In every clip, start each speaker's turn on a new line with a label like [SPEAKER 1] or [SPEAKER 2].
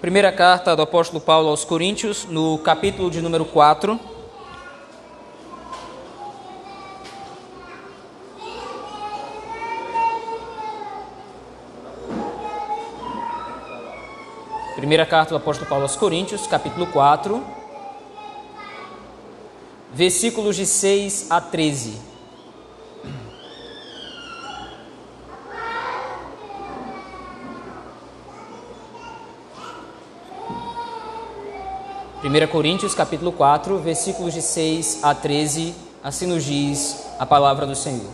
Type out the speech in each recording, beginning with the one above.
[SPEAKER 1] Primeira carta do apóstolo Paulo aos Coríntios, no capítulo de número 4. Primeira carta do apóstolo Paulo aos Coríntios, capítulo 4, versículos de 6 a 13. 1 Coríntios capítulo 4, versículos de 6 a 13, assim nos diz a palavra do Senhor.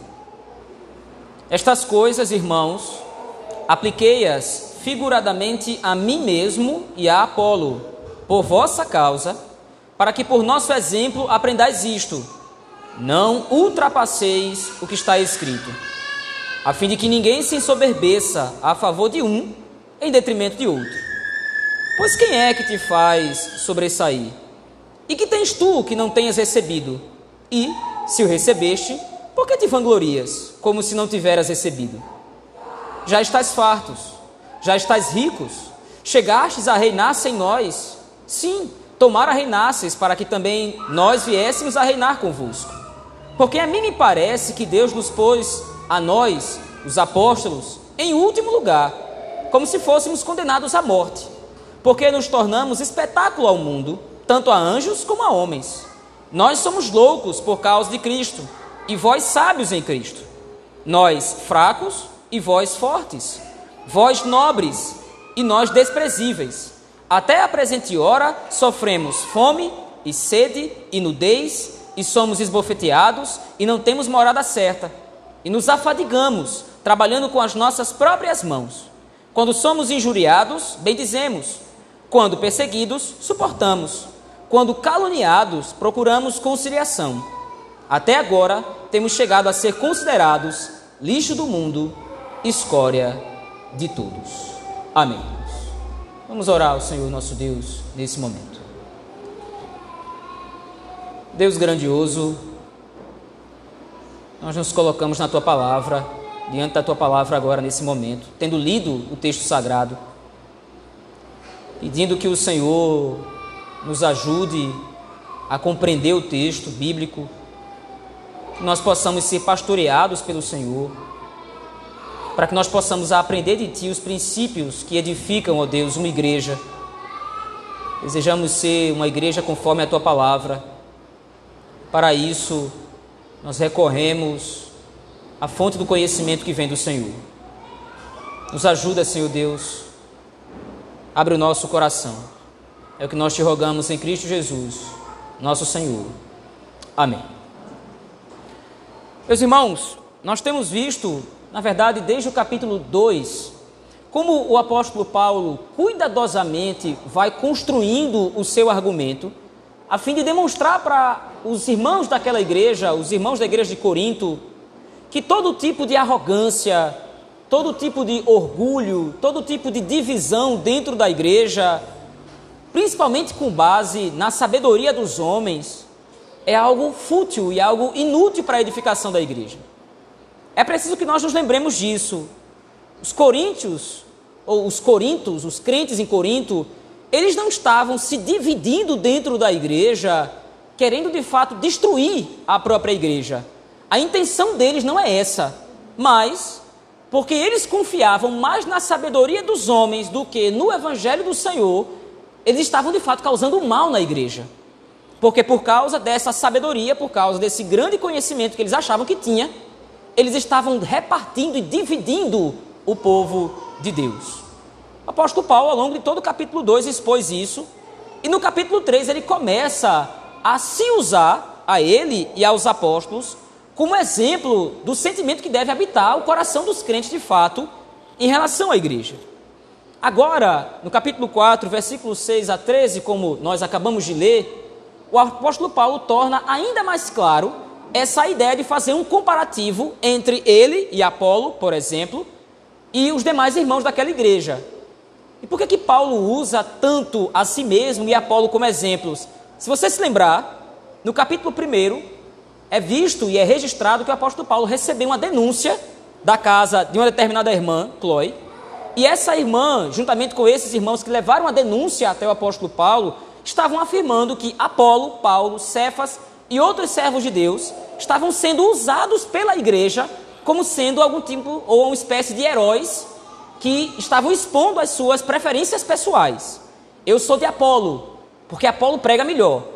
[SPEAKER 1] Estas coisas, irmãos, apliquei-as figuradamente a mim mesmo e a Apolo, por vossa causa, para que por nosso exemplo aprendais isto: não ultrapasseis o que está escrito, a fim de que ninguém se ensoberbeça a favor de um em detrimento de outro. Pois quem é que te faz sobressair? E que tens tu que não tenhas recebido? E, se o recebeste, por que te vanglorias, como se não tiveras recebido? Já estás fartos, já estás ricos, chegastes a reinar sem nós. Sim, tomara reinasses, para que também nós viéssemos a reinar convosco. Porque a mim me parece que Deus nos pôs, a nós, os apóstolos, em último lugar, como se fôssemos condenados à morte porque nos tornamos espetáculo ao mundo, tanto a anjos como a homens. Nós somos loucos por causa de Cristo, e vós sábios em Cristo. Nós fracos e vós fortes. Vós nobres e nós desprezíveis. Até a presente hora sofremos fome e sede e nudez, e somos esbofeteados e não temos morada certa. E nos afadigamos, trabalhando com as nossas próprias mãos. Quando somos injuriados, bendizemos quando perseguidos, suportamos. Quando caluniados, procuramos conciliação. Até agora, temos chegado a ser considerados lixo do mundo, escória de todos. Amém. Vamos orar ao Senhor nosso Deus nesse momento. Deus grandioso, nós nos colocamos na tua palavra, diante da tua palavra agora nesse momento, tendo lido o texto sagrado pedindo que o Senhor nos ajude a compreender o texto bíblico, que nós possamos ser pastoreados pelo Senhor, para que nós possamos aprender de Ti os princípios que edificam, ó Deus, uma igreja. Desejamos ser uma igreja conforme a Tua palavra. Para isso, nós recorremos à fonte do conhecimento que vem do Senhor. Nos ajuda, Senhor Deus, abre o nosso coração. É o que nós te rogamos em Cristo Jesus, nosso Senhor. Amém. Meus irmãos, nós temos visto, na verdade, desde o capítulo 2, como o apóstolo Paulo cuidadosamente vai construindo o seu argumento, a fim de demonstrar para os irmãos daquela igreja, os irmãos da igreja de Corinto, que todo tipo de arrogância, todo tipo de orgulho, todo tipo de divisão dentro da igreja, principalmente com base na sabedoria dos homens, é algo fútil e algo inútil para a edificação da igreja. É preciso que nós nos lembremos disso. Os coríntios, ou os corintos, os crentes em Corinto, eles não estavam se dividindo dentro da igreja, querendo de fato destruir a própria igreja. A intenção deles não é essa, mas porque eles confiavam mais na sabedoria dos homens do que no evangelho do Senhor, eles estavam de fato causando mal na igreja. Porque por causa dessa sabedoria, por causa desse grande conhecimento que eles achavam que tinha, eles estavam repartindo e dividindo o povo de Deus. O apóstolo Paulo, ao longo de todo o capítulo 2, expôs isso, e no capítulo 3 ele começa a se usar a ele e aos apóstolos como exemplo do sentimento que deve habitar o coração dos crentes de fato em relação à igreja. Agora, no capítulo 4, versículos 6 a 13, como nós acabamos de ler, o apóstolo Paulo torna ainda mais claro essa ideia de fazer um comparativo entre ele e Apolo, por exemplo, e os demais irmãos daquela igreja. E por que que Paulo usa tanto a si mesmo e Apolo como exemplos? Se você se lembrar, no capítulo 1, é visto e é registrado que o apóstolo Paulo recebeu uma denúncia da casa de uma determinada irmã, Chloe, E essa irmã, juntamente com esses irmãos que levaram a denúncia até o apóstolo Paulo, estavam afirmando que Apolo, Paulo, Cefas e outros servos de Deus estavam sendo usados pela igreja como sendo algum tipo ou uma espécie de heróis que estavam expondo as suas preferências pessoais. Eu sou de Apolo, porque Apolo prega melhor.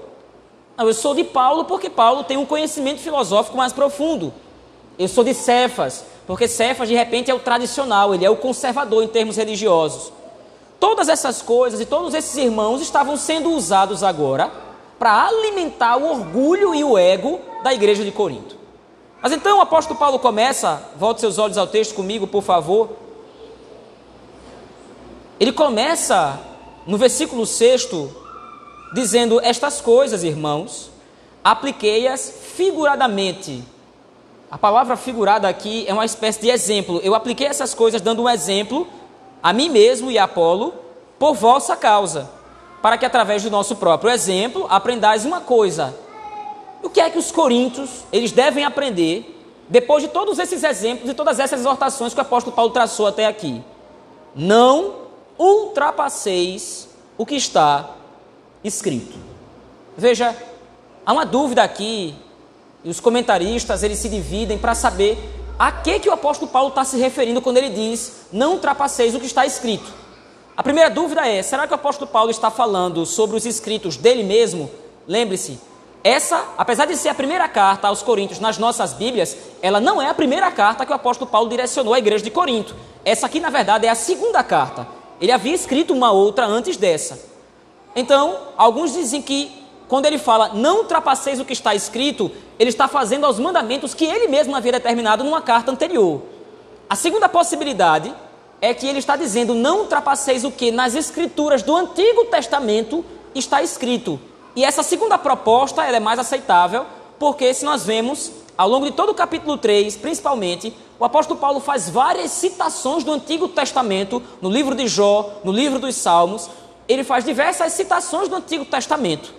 [SPEAKER 1] Não, eu sou de Paulo porque Paulo tem um conhecimento filosófico mais profundo. Eu sou de Cefas, porque Cefas de repente é o tradicional, ele é o conservador em termos religiosos. Todas essas coisas e todos esses irmãos estavam sendo usados agora para alimentar o orgulho e o ego da igreja de Corinto. Mas então o apóstolo Paulo começa, volte seus olhos ao texto comigo, por favor. Ele começa no versículo 6 dizendo: Estas coisas, irmãos, apliquei-as figuradamente. A palavra figurada aqui é uma espécie de exemplo. Eu apliquei essas coisas dando um exemplo a mim mesmo e a Apolo por vossa causa, para que através do nosso próprio exemplo aprendais uma coisa. O que é que os coríntios eles devem aprender depois de todos esses exemplos e todas essas exortações que o apóstolo Paulo traçou até aqui? Não ultrapasseis o que está escrito. Veja, há uma dúvida aqui, e os comentaristas eles se dividem para saber a que, que o apóstolo Paulo está se referindo quando ele diz não ultrapasseis o que está escrito. A primeira dúvida é: será que o apóstolo Paulo está falando sobre os escritos dele mesmo? Lembre-se, essa, apesar de ser a primeira carta aos Coríntios nas nossas Bíblias, ela não é a primeira carta que o apóstolo Paulo direcionou à igreja de Corinto. Essa aqui, na verdade, é a segunda carta. Ele havia escrito uma outra antes dessa. Então, alguns dizem que quando ele fala não ultrapasseis o que está escrito, ele está fazendo aos mandamentos que ele mesmo havia determinado numa carta anterior. A segunda possibilidade é que ele está dizendo não ultrapasseis o que nas escrituras do Antigo Testamento está escrito. E essa segunda proposta ela é mais aceitável, porque se nós vemos ao longo de todo o capítulo 3, principalmente, o apóstolo Paulo faz várias citações do Antigo Testamento, no livro de Jó, no livro dos Salmos, ele faz diversas citações do Antigo Testamento.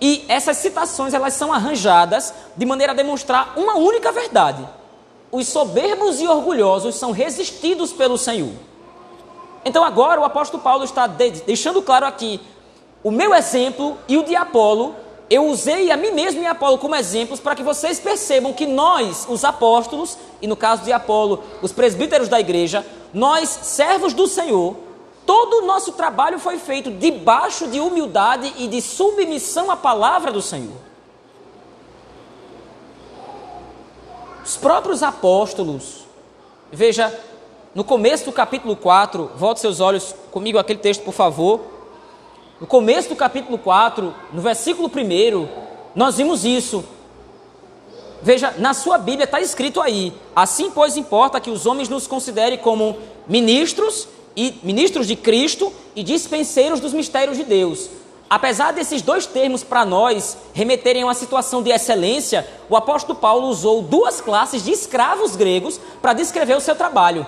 [SPEAKER 1] E essas citações elas são arranjadas de maneira a demonstrar uma única verdade. Os soberbos e orgulhosos são resistidos pelo Senhor. Então agora o apóstolo Paulo está deixando claro aqui o meu exemplo e o de Apolo eu usei a mim mesmo e Apolo como exemplos para que vocês percebam que nós, os apóstolos, e no caso de Apolo, os presbíteros da igreja, nós, servos do Senhor, todo o nosso trabalho foi feito debaixo de humildade e de submissão à palavra do Senhor. Os próprios apóstolos, veja, no começo do capítulo 4, volte seus olhos comigo aquele texto, por favor. No começo do capítulo 4, no versículo 1, nós vimos isso. Veja, na sua Bíblia está escrito aí: assim, pois, importa que os homens nos considerem como ministros e ministros de Cristo e dispenseiros dos mistérios de Deus. Apesar desses dois termos para nós remeterem a uma situação de excelência, o apóstolo Paulo usou duas classes de escravos gregos para descrever o seu trabalho.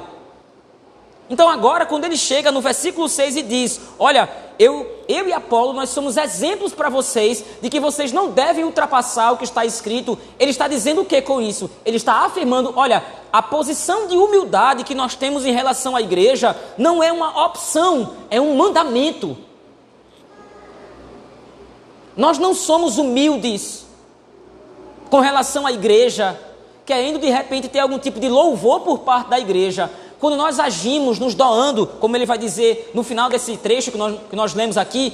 [SPEAKER 1] Então agora, quando ele chega no versículo 6 e diz: Olha, eu, eu e Apolo, nós somos exemplos para vocês de que vocês não devem ultrapassar o que está escrito. Ele está dizendo o que com isso? Ele está afirmando: olha, a posição de humildade que nós temos em relação à igreja não é uma opção, é um mandamento. Nós não somos humildes com relação à igreja, querendo de repente ter algum tipo de louvor por parte da igreja. Quando nós agimos nos doando, como ele vai dizer no final desse trecho que nós, que nós lemos aqui,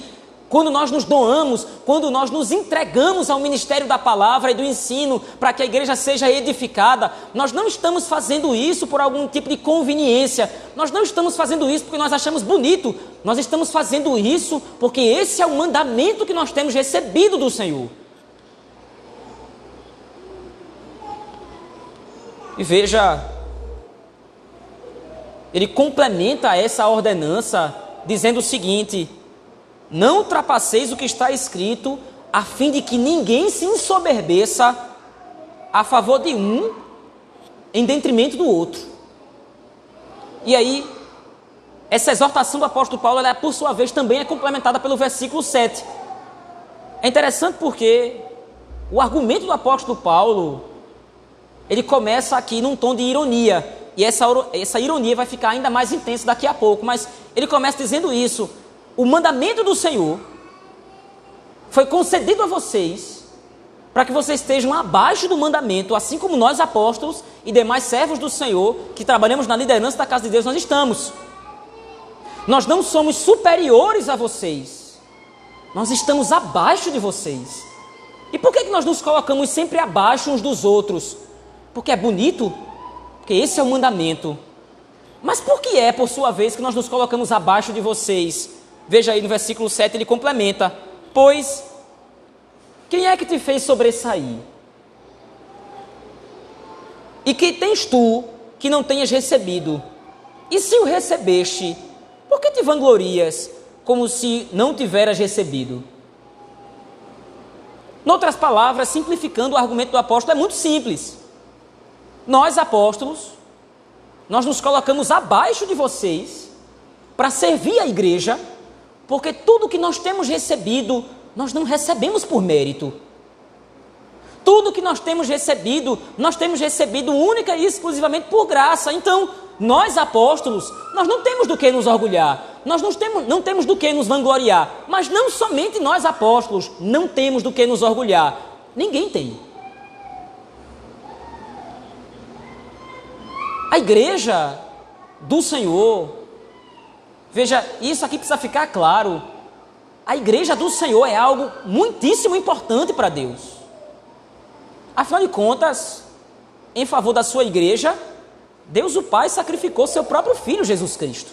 [SPEAKER 1] quando nós nos doamos, quando nós nos entregamos ao ministério da palavra e do ensino para que a igreja seja edificada, nós não estamos fazendo isso por algum tipo de conveniência, nós não estamos fazendo isso porque nós achamos bonito, nós estamos fazendo isso porque esse é o mandamento que nós temos recebido do Senhor. E veja ele complementa essa ordenança dizendo o seguinte: Não ultrapasseis o que está escrito, a fim de que ninguém se ensoberbeça a favor de um em detrimento do outro. E aí, essa exortação do apóstolo Paulo, ela, por sua vez, também é complementada pelo versículo 7. É interessante porque o argumento do apóstolo Paulo, ele começa aqui num tom de ironia. E essa, essa ironia vai ficar ainda mais intensa daqui a pouco, mas ele começa dizendo isso: o mandamento do Senhor foi concedido a vocês para que vocês estejam abaixo do mandamento, assim como nós apóstolos e demais servos do Senhor que trabalhamos na liderança da casa de Deus, nós estamos. Nós não somos superiores a vocês, nós estamos abaixo de vocês. E por que, que nós nos colocamos sempre abaixo uns dos outros? Porque é bonito? Porque esse é o mandamento. Mas por que é, por sua vez, que nós nos colocamos abaixo de vocês? Veja aí no versículo 7, ele complementa: Pois, quem é que te fez sobressair? E que tens tu que não tenhas recebido? E se o recebeste, por que te vanglorias como se não tiveras recebido? Noutras palavras, simplificando o argumento do apóstolo, é muito simples. Nós, apóstolos, nós nos colocamos abaixo de vocês para servir a igreja, porque tudo que nós temos recebido, nós não recebemos por mérito. Tudo que nós temos recebido, nós temos recebido única e exclusivamente por graça. Então, nós apóstolos, nós não temos do que nos orgulhar, nós não temos, não temos do que nos vangloriar, mas não somente nós apóstolos não temos do que nos orgulhar, ninguém tem. A igreja do Senhor, veja, isso aqui precisa ficar claro. A igreja do Senhor é algo muitíssimo importante para Deus. Afinal de contas, em favor da sua igreja, Deus o Pai sacrificou seu próprio filho, Jesus Cristo.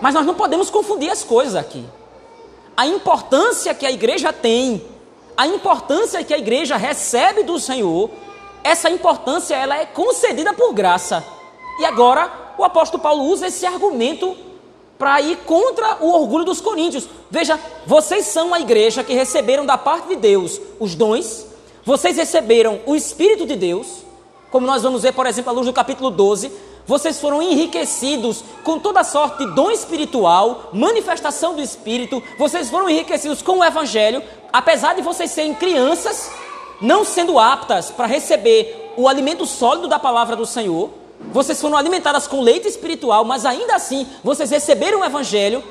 [SPEAKER 1] Mas nós não podemos confundir as coisas aqui. A importância que a igreja tem, a importância que a igreja recebe do Senhor, essa importância ela é concedida por graça. E agora o apóstolo Paulo usa esse argumento para ir contra o orgulho dos coríntios. Veja, vocês são a igreja que receberam da parte de Deus os dons, vocês receberam o Espírito de Deus, como nós vamos ver, por exemplo, à luz do capítulo 12, vocês foram enriquecidos com toda sorte de dom espiritual, manifestação do Espírito, vocês foram enriquecidos com o Evangelho, apesar de vocês serem crianças, não sendo aptas para receber o alimento sólido da palavra do Senhor, vocês foram alimentadas com leite espiritual, mas ainda assim vocês receberam o Evangelho,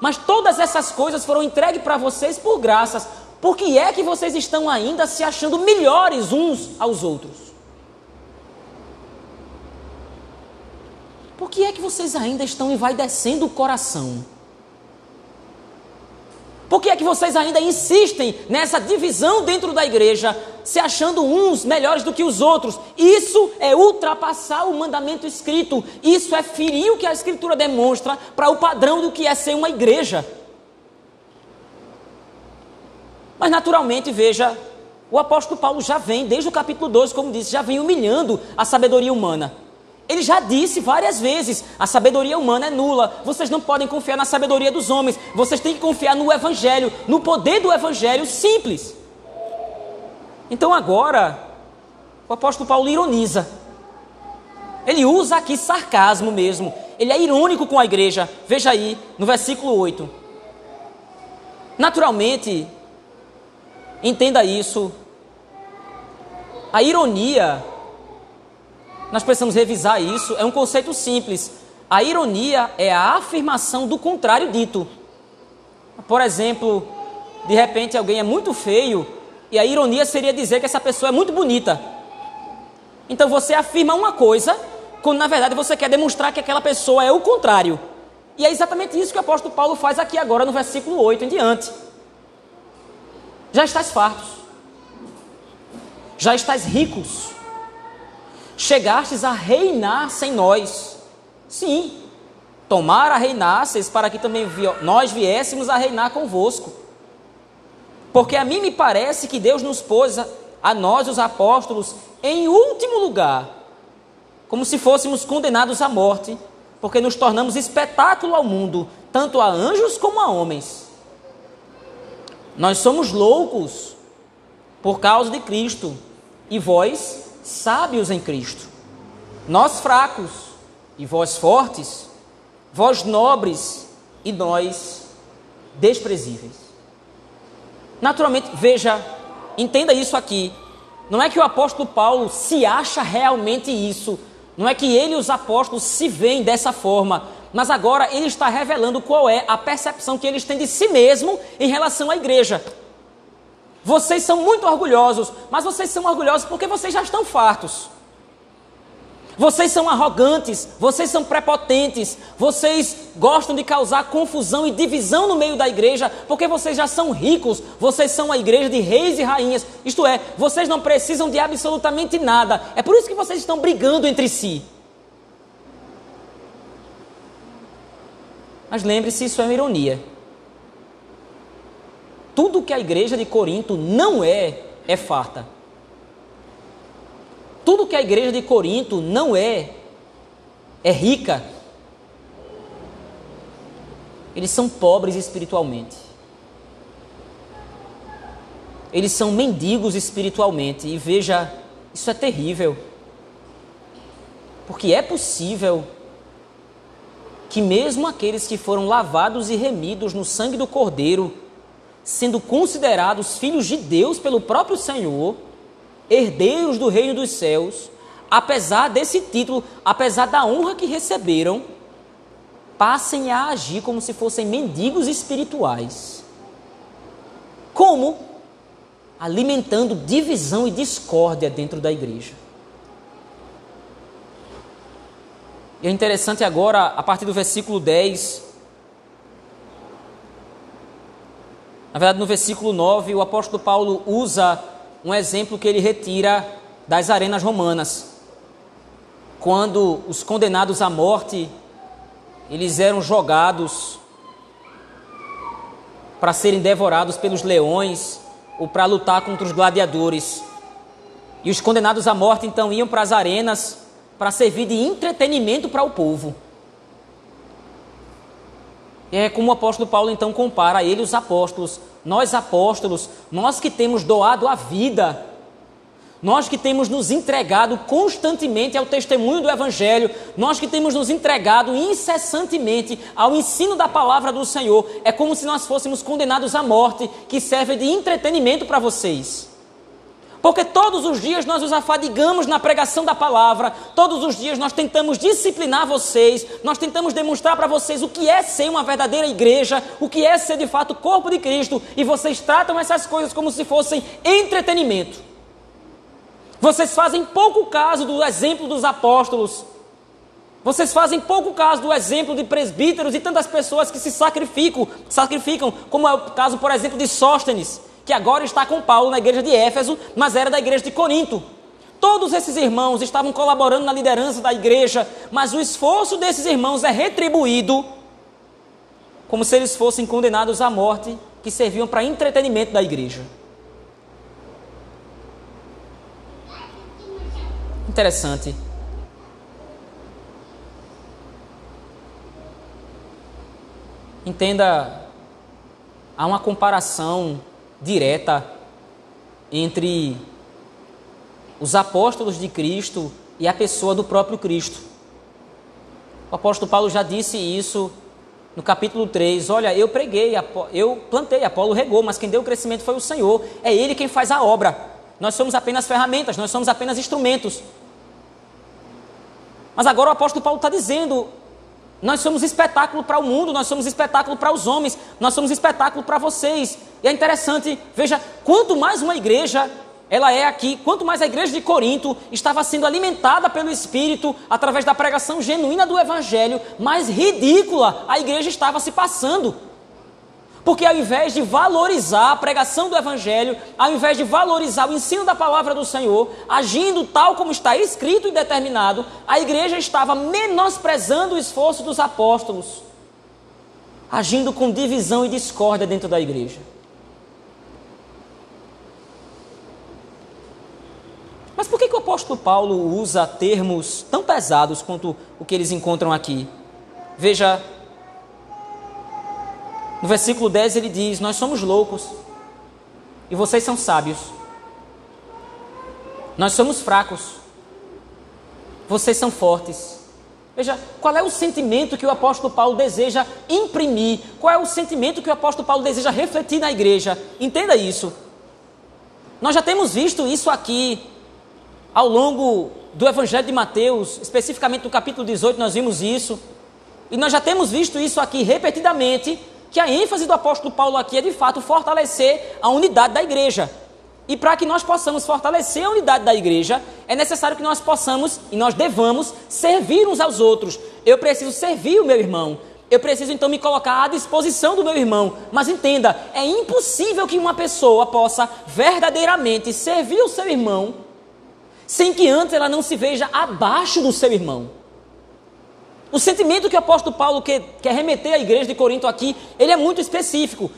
[SPEAKER 1] mas todas essas coisas foram entregues para vocês por graças. Por que é que vocês estão ainda se achando melhores uns aos outros? por que é que vocês ainda estão envaidecendo o coração? Por que é que vocês ainda insistem nessa divisão dentro da igreja, se achando uns melhores do que os outros? Isso é ultrapassar o mandamento escrito. Isso é ferir o que a escritura demonstra para o padrão do que é ser uma igreja. Mas naturalmente, veja, o apóstolo Paulo já vem, desde o capítulo 12, como disse, já vem humilhando a sabedoria humana. Ele já disse várias vezes: a sabedoria humana é nula. Vocês não podem confiar na sabedoria dos homens. Vocês têm que confiar no Evangelho, no poder do Evangelho simples. Então agora, o apóstolo Paulo ironiza. Ele usa aqui sarcasmo mesmo. Ele é irônico com a igreja. Veja aí, no versículo 8. Naturalmente, entenda isso. A ironia nós precisamos revisar isso. É um conceito simples. A ironia é a afirmação do contrário dito. Por exemplo, de repente alguém é muito feio e a ironia seria dizer que essa pessoa é muito bonita. Então você afirma uma coisa quando na verdade você quer demonstrar que aquela pessoa é o contrário. E é exatamente isso que o apóstolo Paulo faz aqui agora no versículo 8 em diante. Já estás fartos. Já estás ricos chegastes a reinar sem nós. Sim, tomara reinasseis para que também nós viéssemos a reinar convosco. Porque a mim me parece que Deus nos pôs a, a nós, os apóstolos, em último lugar, como se fôssemos condenados à morte, porque nos tornamos espetáculo ao mundo, tanto a anjos como a homens. Nós somos loucos por causa de Cristo, e vós sábios em Cristo. Nós fracos e vós fortes, vós nobres e nós desprezíveis. Naturalmente, veja, entenda isso aqui. Não é que o apóstolo Paulo se acha realmente isso. Não é que ele e os apóstolos se veem dessa forma, mas agora ele está revelando qual é a percepção que eles têm de si mesmo em relação à igreja. Vocês são muito orgulhosos, mas vocês são orgulhosos porque vocês já estão fartos. Vocês são arrogantes, vocês são prepotentes, vocês gostam de causar confusão e divisão no meio da igreja, porque vocês já são ricos, vocês são a igreja de reis e rainhas, isto é, vocês não precisam de absolutamente nada, é por isso que vocês estão brigando entre si. Mas lembre-se, isso é uma ironia. Tudo que a igreja de Corinto não é, é farta. Tudo que a igreja de Corinto não é, é rica. Eles são pobres espiritualmente. Eles são mendigos espiritualmente. E veja, isso é terrível. Porque é possível que, mesmo aqueles que foram lavados e remidos no sangue do Cordeiro, sendo considerados filhos de Deus pelo próprio Senhor, herdeiros do reino dos céus, apesar desse título, apesar da honra que receberam, passem a agir como se fossem mendigos espirituais. Como? Alimentando divisão e discórdia dentro da igreja. E é interessante agora, a partir do versículo 10, na verdade no versículo 9, o apóstolo Paulo usa um exemplo que ele retira das arenas romanas. Quando os condenados à morte, eles eram jogados para serem devorados pelos leões ou para lutar contra os gladiadores. E os condenados à morte então iam para as arenas para servir de entretenimento para o povo. É como o apóstolo Paulo então compara ele os apóstolos nós apóstolos, nós que temos doado a vida, nós que temos nos entregado constantemente ao testemunho do Evangelho, nós que temos nos entregado incessantemente ao ensino da palavra do Senhor, é como se nós fôssemos condenados à morte, que serve de entretenimento para vocês. Porque todos os dias nós nos afadigamos na pregação da palavra, todos os dias nós tentamos disciplinar vocês, nós tentamos demonstrar para vocês o que é ser uma verdadeira igreja, o que é ser de fato o corpo de Cristo, e vocês tratam essas coisas como se fossem entretenimento. Vocês fazem pouco caso do exemplo dos apóstolos, vocês fazem pouco caso do exemplo de presbíteros e tantas pessoas que se sacrificam, sacrificam, como é o caso, por exemplo, de Sóstenes que agora está com Paulo na igreja de Éfeso, mas era da igreja de Corinto. Todos esses irmãos estavam colaborando na liderança da igreja, mas o esforço desses irmãos é retribuído como se eles fossem condenados à morte, que serviam para entretenimento da igreja. Interessante. Entenda, há uma comparação direta entre os apóstolos de Cristo e a pessoa do próprio Cristo. O apóstolo Paulo já disse isso no capítulo 3. Olha, eu preguei, eu plantei, Apolo regou, mas quem deu o crescimento foi o Senhor. É Ele quem faz a obra. Nós somos apenas ferramentas, nós somos apenas instrumentos. Mas agora o apóstolo Paulo está dizendo: nós somos espetáculo para o mundo, nós somos espetáculo para os homens, nós somos espetáculo para vocês. E é interessante, veja, quanto mais uma igreja ela é aqui, quanto mais a igreja de Corinto estava sendo alimentada pelo Espírito através da pregação genuína do Evangelho, mais ridícula a igreja estava se passando. Porque ao invés de valorizar a pregação do Evangelho, ao invés de valorizar o ensino da palavra do Senhor, agindo tal como está escrito e determinado, a igreja estava menosprezando o esforço dos apóstolos, agindo com divisão e discórdia dentro da igreja. Mas por que, que o apóstolo Paulo usa termos tão pesados quanto o que eles encontram aqui? Veja no versículo 10 ele diz: Nós somos loucos e vocês são sábios. Nós somos fracos, vocês são fortes. Veja, qual é o sentimento que o apóstolo Paulo deseja imprimir? Qual é o sentimento que o apóstolo Paulo deseja refletir na igreja? Entenda isso. Nós já temos visto isso aqui ao longo do Evangelho de Mateus, especificamente no capítulo 18, nós vimos isso. E nós já temos visto isso aqui repetidamente, que a ênfase do apóstolo Paulo aqui é de fato fortalecer a unidade da igreja. E para que nós possamos fortalecer a unidade da igreja, é necessário que nós possamos e nós devamos servir uns aos outros. Eu preciso servir o meu irmão. Eu preciso então me colocar à disposição do meu irmão. Mas entenda, é impossível que uma pessoa possa verdadeiramente servir o seu irmão sem que antes ela não se veja abaixo do seu irmão. O sentimento que o apóstolo Paulo quer, quer remeter à igreja de Corinto aqui, ele é muito específico.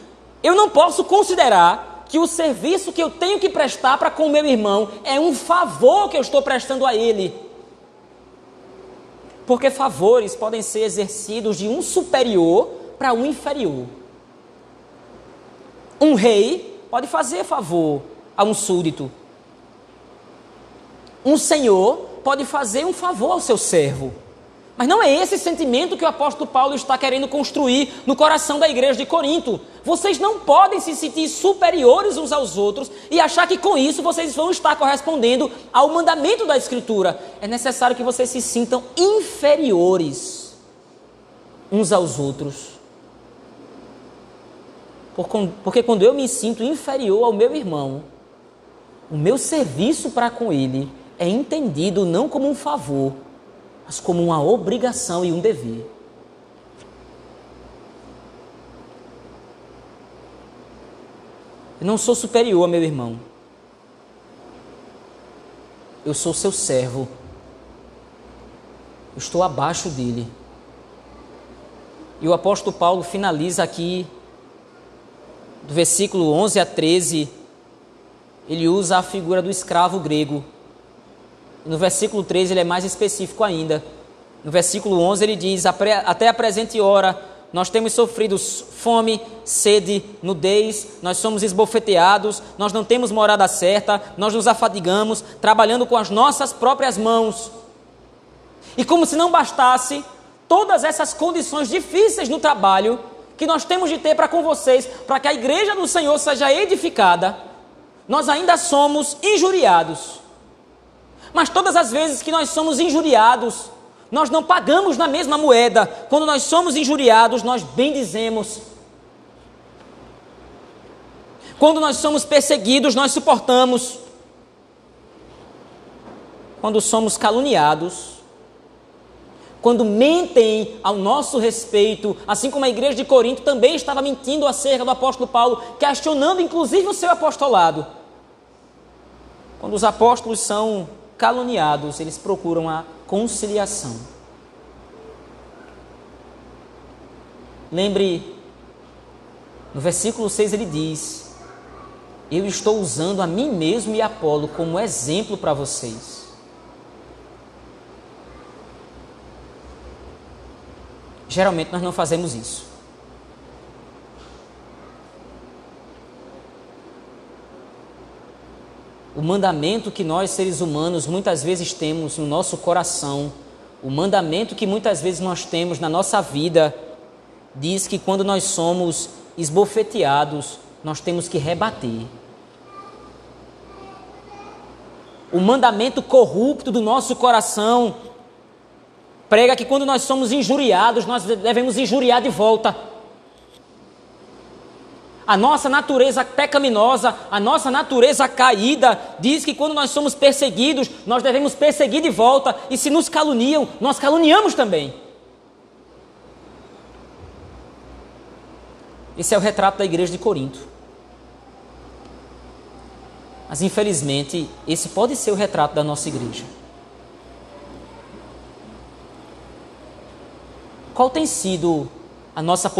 [SPEAKER 1] Eu não posso considerar que o serviço que eu tenho que prestar para com meu irmão é um favor que eu estou prestando a ele. Porque favores podem ser exercidos de um superior para um inferior. Um rei pode fazer favor a um súdito. Um senhor pode fazer um favor ao seu servo. Mas não é esse sentimento que o apóstolo Paulo está querendo construir no coração da igreja de Corinto. Vocês não podem se sentir superiores uns aos outros e achar que com isso vocês vão estar correspondendo ao mandamento da Escritura. É necessário que vocês se sintam inferiores uns aos outros. Porque quando eu me sinto inferior ao meu irmão, o meu serviço para com ele é entendido não como um favor, mas como uma obrigação e um dever. Eu não sou superior a meu irmão. Eu sou seu servo. Eu estou abaixo dele. E o apóstolo Paulo finaliza aqui, do versículo 11 a 13, ele usa a figura do escravo grego no versículo 13 ele é mais específico ainda. No versículo 11 ele diz: Até a presente hora nós temos sofrido fome, sede, nudez, nós somos esbofeteados, nós não temos morada certa, nós nos afadigamos, trabalhando com as nossas próprias mãos. E como se não bastasse todas essas condições difíceis no trabalho que nós temos de ter para com vocês, para que a igreja do Senhor seja edificada, nós ainda somos injuriados mas todas as vezes que nós somos injuriados, nós não pagamos na mesma moeda. Quando nós somos injuriados, nós bendizemos. Quando nós somos perseguidos, nós suportamos. Quando somos caluniados, quando mentem ao nosso respeito, assim como a igreja de Corinto também estava mentindo acerca do apóstolo Paulo, questionando inclusive o seu apostolado. Quando os apóstolos são caluniados, eles procuram a conciliação. Lembre, no versículo 6 ele diz: Eu estou usando a mim mesmo e Apolo como exemplo para vocês. Geralmente nós não fazemos isso. O mandamento que nós seres humanos muitas vezes temos no nosso coração, o mandamento que muitas vezes nós temos na nossa vida, diz que quando nós somos esbofeteados, nós temos que rebater. O mandamento corrupto do nosso coração prega que quando nós somos injuriados, nós devemos injuriar de volta. A nossa natureza pecaminosa, a nossa natureza caída, diz que quando nós somos perseguidos, nós devemos perseguir de volta, e se nos caluniam, nós caluniamos também. Esse é o retrato da igreja de Corinto. Mas infelizmente, esse pode ser o retrato da nossa igreja. Qual tem sido a nossa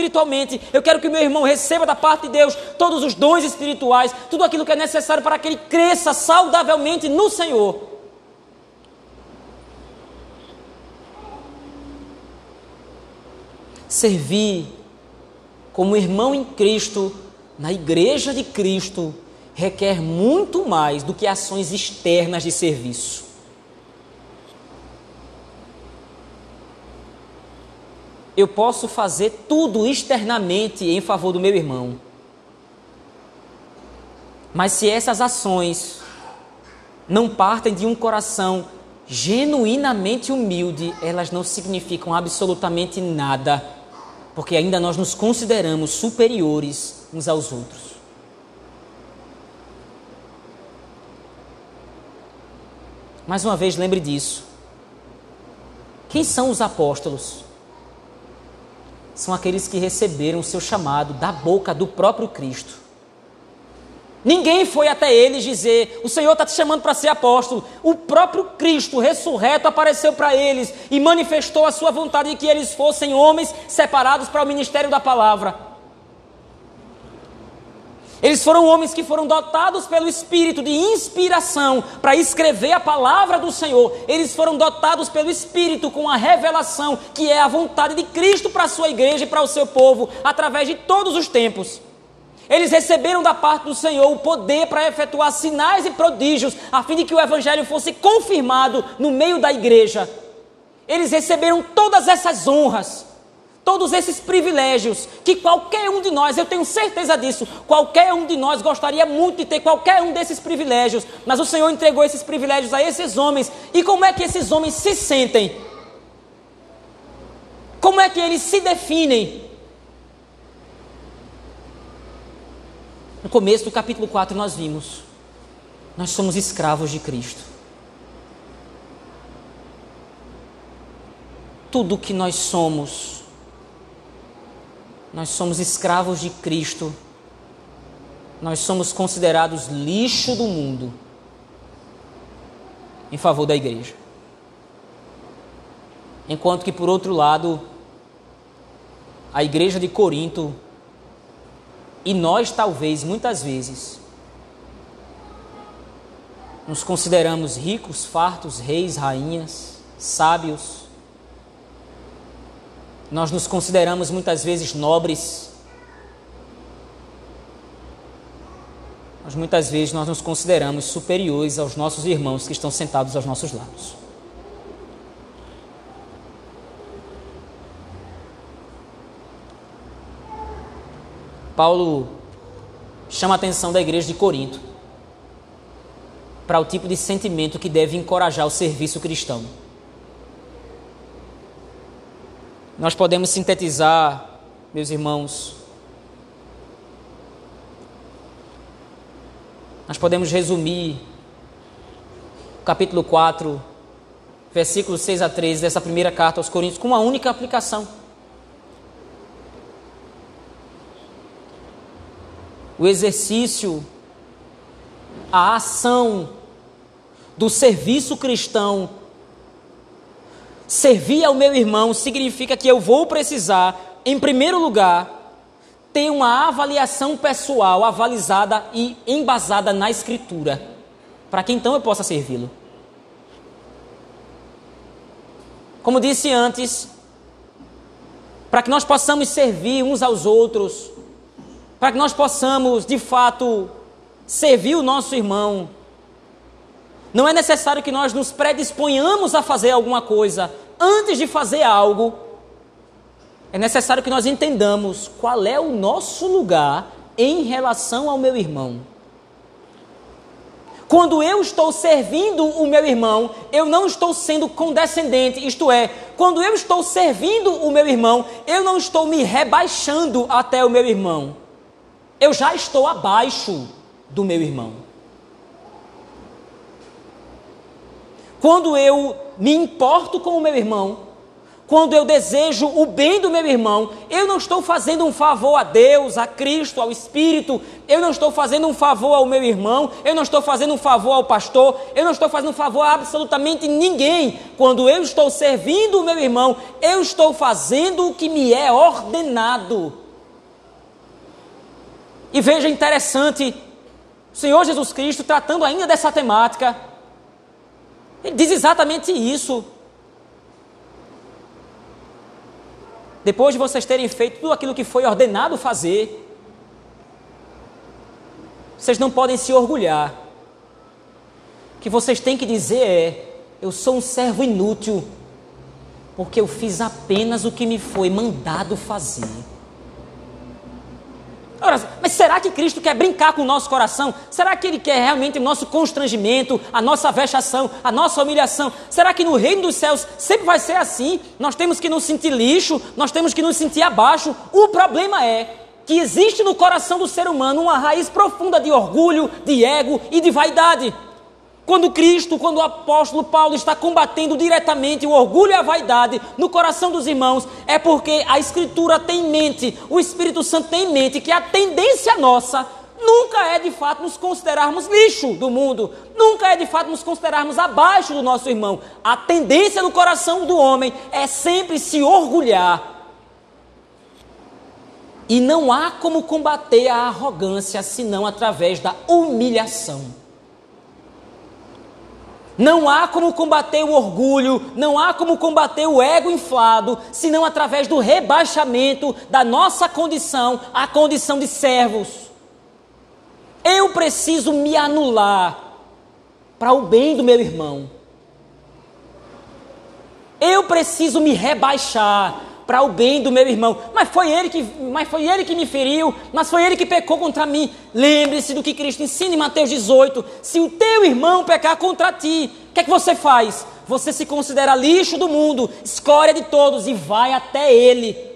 [SPEAKER 1] espiritualmente. Eu quero que meu irmão receba da parte de Deus todos os dons espirituais, tudo aquilo que é necessário para que ele cresça saudavelmente no Senhor. Servir como irmão em Cristo, na igreja de Cristo, requer muito mais do que ações externas de serviço. Eu posso fazer tudo externamente em favor do meu irmão. Mas se essas ações não partem de um coração genuinamente humilde, elas não significam absolutamente nada, porque ainda nós nos consideramos superiores uns aos outros. Mais uma vez, lembre disso. Quem são os apóstolos? São aqueles que receberam o seu chamado da boca do próprio Cristo. Ninguém foi até eles dizer: O Senhor está te chamando para ser apóstolo. O próprio Cristo ressurreto apareceu para eles e manifestou a sua vontade de que eles fossem homens separados para o ministério da palavra. Eles foram homens que foram dotados pelo Espírito de inspiração para escrever a palavra do Senhor. Eles foram dotados pelo Espírito com a revelação que é a vontade de Cristo para a sua igreja e para o seu povo, através de todos os tempos. Eles receberam da parte do Senhor o poder para efetuar sinais e prodígios, a fim de que o Evangelho fosse confirmado no meio da igreja. Eles receberam todas essas honras todos esses privilégios que qualquer um de nós, eu tenho certeza disso, qualquer um de nós gostaria muito de ter qualquer um desses privilégios, mas o Senhor entregou esses privilégios a esses homens. E como é que esses homens se sentem? Como é que eles se definem? No começo do capítulo 4 nós vimos, nós somos escravos de Cristo. Tudo que nós somos nós somos escravos de Cristo, nós somos considerados lixo do mundo em favor da igreja. Enquanto que, por outro lado, a igreja de Corinto, e nós talvez muitas vezes, nos consideramos ricos, fartos, reis, rainhas, sábios, nós nos consideramos muitas vezes nobres. Mas muitas vezes nós nos consideramos superiores aos nossos irmãos que estão sentados aos nossos lados. Paulo chama a atenção da igreja de Corinto para o tipo de sentimento que deve encorajar o serviço cristão. Nós podemos sintetizar, meus irmãos, nós podemos resumir o capítulo 4, versículos 6 a 13 dessa primeira carta aos Coríntios com uma única aplicação. O exercício, a ação do serviço cristão servir ao meu irmão significa que eu vou precisar, em primeiro lugar, ter uma avaliação pessoal avalizada e embasada na Escritura, para que então eu possa servi-lo. Como disse antes, para que nós possamos servir uns aos outros, para que nós possamos, de fato, servir o nosso irmão, não é necessário que nós nos predisponhamos a fazer alguma coisa. Antes de fazer algo, é necessário que nós entendamos qual é o nosso lugar em relação ao meu irmão. Quando eu estou servindo o meu irmão, eu não estou sendo condescendente, isto é, quando eu estou servindo o meu irmão, eu não estou me rebaixando até o meu irmão. Eu já estou abaixo do meu irmão. Quando eu me importo com o meu irmão, quando eu desejo o bem do meu irmão, eu não estou fazendo um favor a Deus, a Cristo, ao Espírito, eu não estou fazendo um favor ao meu irmão, eu não estou fazendo um favor ao pastor, eu não estou fazendo um favor a absolutamente ninguém. Quando eu estou servindo o meu irmão, eu estou fazendo o que me é ordenado. E veja interessante, o Senhor Jesus Cristo tratando ainda dessa temática, ele diz exatamente isso. depois de vocês terem feito tudo aquilo que foi ordenado fazer, vocês não podem se orgulhar. O que vocês têm que dizer é: eu sou um servo inútil, porque eu fiz apenas o que me foi mandado fazer. Mas será que Cristo quer brincar com o nosso coração? Será que Ele quer realmente o nosso constrangimento, a nossa vexação, a nossa humilhação? Será que no reino dos céus sempre vai ser assim? Nós temos que nos sentir lixo, nós temos que nos sentir abaixo. O problema é que existe no coração do ser humano uma raiz profunda de orgulho, de ego e de vaidade. Quando Cristo, quando o apóstolo Paulo está combatendo diretamente o orgulho e a vaidade no coração dos irmãos, é porque a Escritura tem em mente, o Espírito Santo tem em mente que a tendência nossa nunca é de fato nos considerarmos lixo do mundo, nunca é de fato nos considerarmos abaixo do nosso irmão. A tendência no coração do homem é sempre se orgulhar. E não há como combater a arrogância senão através da humilhação. Não há como combater o orgulho, não há como combater o ego inflado, senão através do rebaixamento da nossa condição à condição de servos. Eu preciso me anular para o bem do meu irmão. Eu preciso me rebaixar para o bem do meu irmão. Mas foi ele que, mas foi ele que me feriu, mas foi ele que pecou contra mim. Lembre-se do que Cristo ensina em Mateus 18. Se o teu irmão pecar contra ti, o que é que você faz? Você se considera lixo do mundo, escória de todos e vai até ele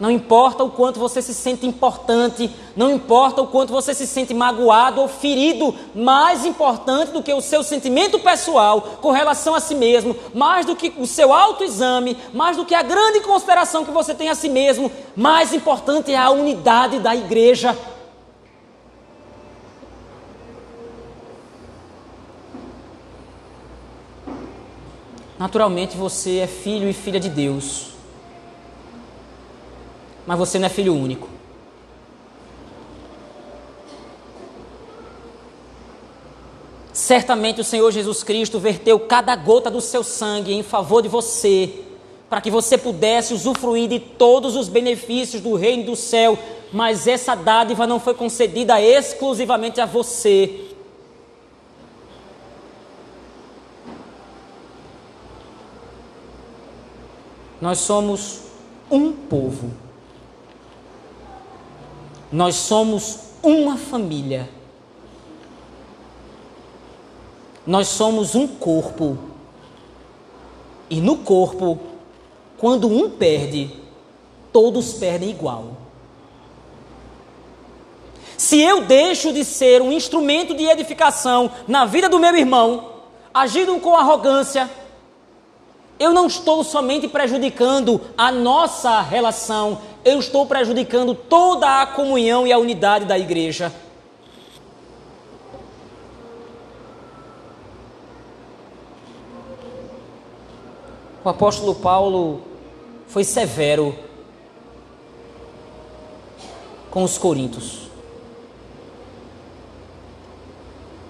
[SPEAKER 1] não importa o quanto você se sente importante, não importa o quanto você se sente magoado ou ferido, mais importante do que o seu sentimento pessoal com relação a si mesmo, mais do que o seu autoexame, mais do que a grande consideração que você tem a si mesmo, mais importante é a unidade da igreja. Naturalmente você é filho e filha de Deus mas você não é filho único. Certamente o Senhor Jesus Cristo verteu cada gota do seu sangue em favor de você, para que você pudesse usufruir de todos os benefícios do reino do céu, mas essa dádiva não foi concedida exclusivamente a você. Nós somos um povo. Nós somos uma família. Nós somos um corpo. E no corpo, quando um perde, todos perdem igual. Se eu deixo de ser um instrumento de edificação na vida do meu irmão, agindo com arrogância, eu não estou somente prejudicando a nossa relação, eu estou prejudicando toda a comunhão e a unidade da igreja. O apóstolo Paulo foi severo com os coríntios.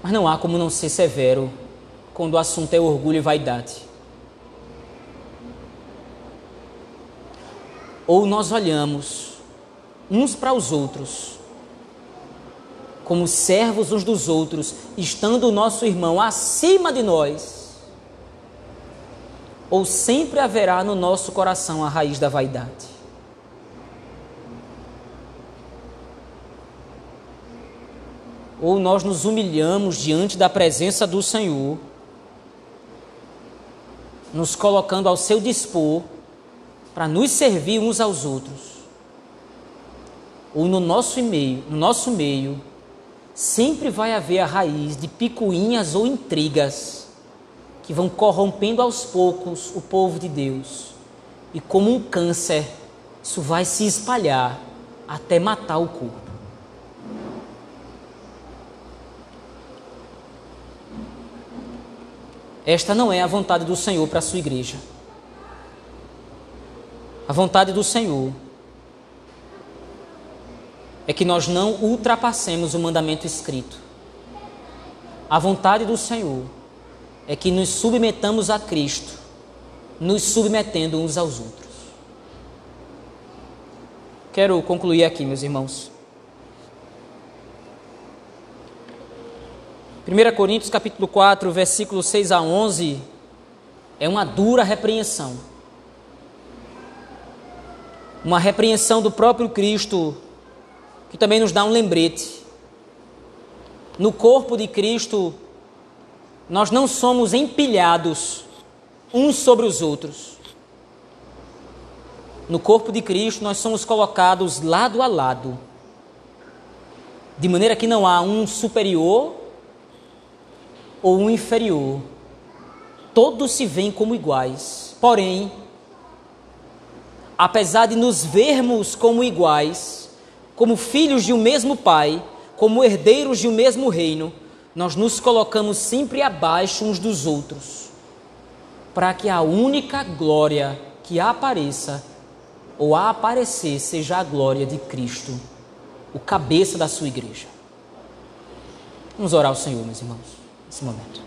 [SPEAKER 1] Mas não há como não ser severo quando o assunto é orgulho e vaidade. Ou nós olhamos uns para os outros como servos uns dos outros, estando o nosso irmão acima de nós, ou sempre haverá no nosso coração a raiz da vaidade. Ou nós nos humilhamos diante da presença do Senhor, nos colocando ao seu dispor para nos servir uns aos outros, ou no nosso meio, no nosso meio, sempre vai haver a raiz de picuinhas ou intrigas que vão corrompendo aos poucos o povo de Deus. E como um câncer, isso vai se espalhar até matar o corpo. Esta não é a vontade do Senhor para a sua igreja. A vontade do Senhor é que nós não ultrapassemos o mandamento escrito. A vontade do Senhor é que nos submetamos a Cristo, nos submetendo uns aos outros. Quero concluir aqui, meus irmãos. 1 Coríntios capítulo 4, versículos 6 a 11, é uma dura repreensão. Uma repreensão do próprio Cristo, que também nos dá um lembrete. No corpo de Cristo, nós não somos empilhados uns sobre os outros. No corpo de Cristo, nós somos colocados lado a lado, de maneira que não há um superior ou um inferior. Todos se veem como iguais. Porém, apesar de nos vermos como iguais, como filhos de um mesmo Pai, como herdeiros de um mesmo reino, nós nos colocamos sempre abaixo uns dos outros, para que a única glória que apareça ou a aparecer seja a glória de Cristo, o cabeça da sua igreja. Vamos orar ao Senhor, meus irmãos nesse momento.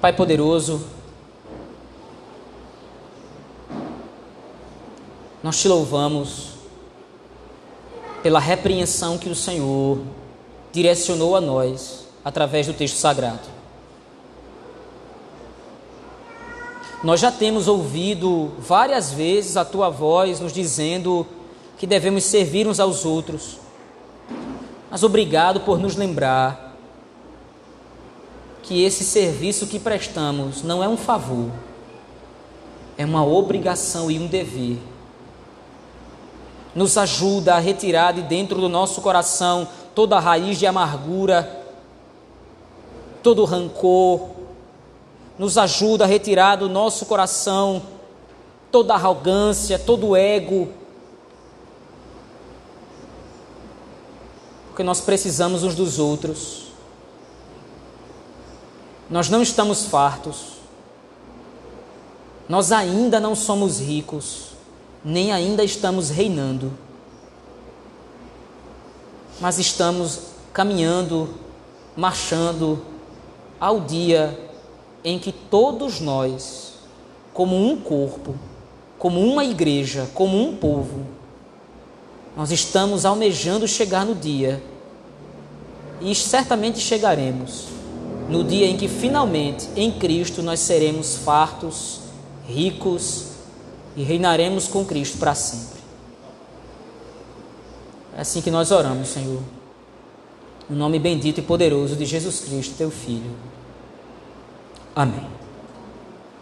[SPEAKER 1] Pai poderoso, nós te louvamos pela repreensão que o Senhor direcionou a nós através do texto sagrado. Nós já temos ouvido várias vezes a tua voz nos dizendo que devemos servir uns aos outros, mas obrigado por nos lembrar que esse serviço que prestamos não é um favor, é uma obrigação e um dever. Nos ajuda a retirar de dentro do nosso coração toda raiz de amargura, todo rancor, nos ajuda a retirar do nosso coração toda arrogância, todo ego, porque nós precisamos uns dos outros. Nós não estamos fartos. Nós ainda não somos ricos, nem ainda estamos reinando. Mas estamos caminhando, marchando ao dia em que todos nós, como um corpo, como uma igreja, como um povo, nós estamos almejando chegar no dia, e certamente chegaremos, no dia em que finalmente em Cristo nós seremos fartos, ricos e reinaremos com Cristo para sempre. É assim que nós oramos, Senhor. No nome bendito e poderoso de Jesus Cristo, teu Filho. Amém.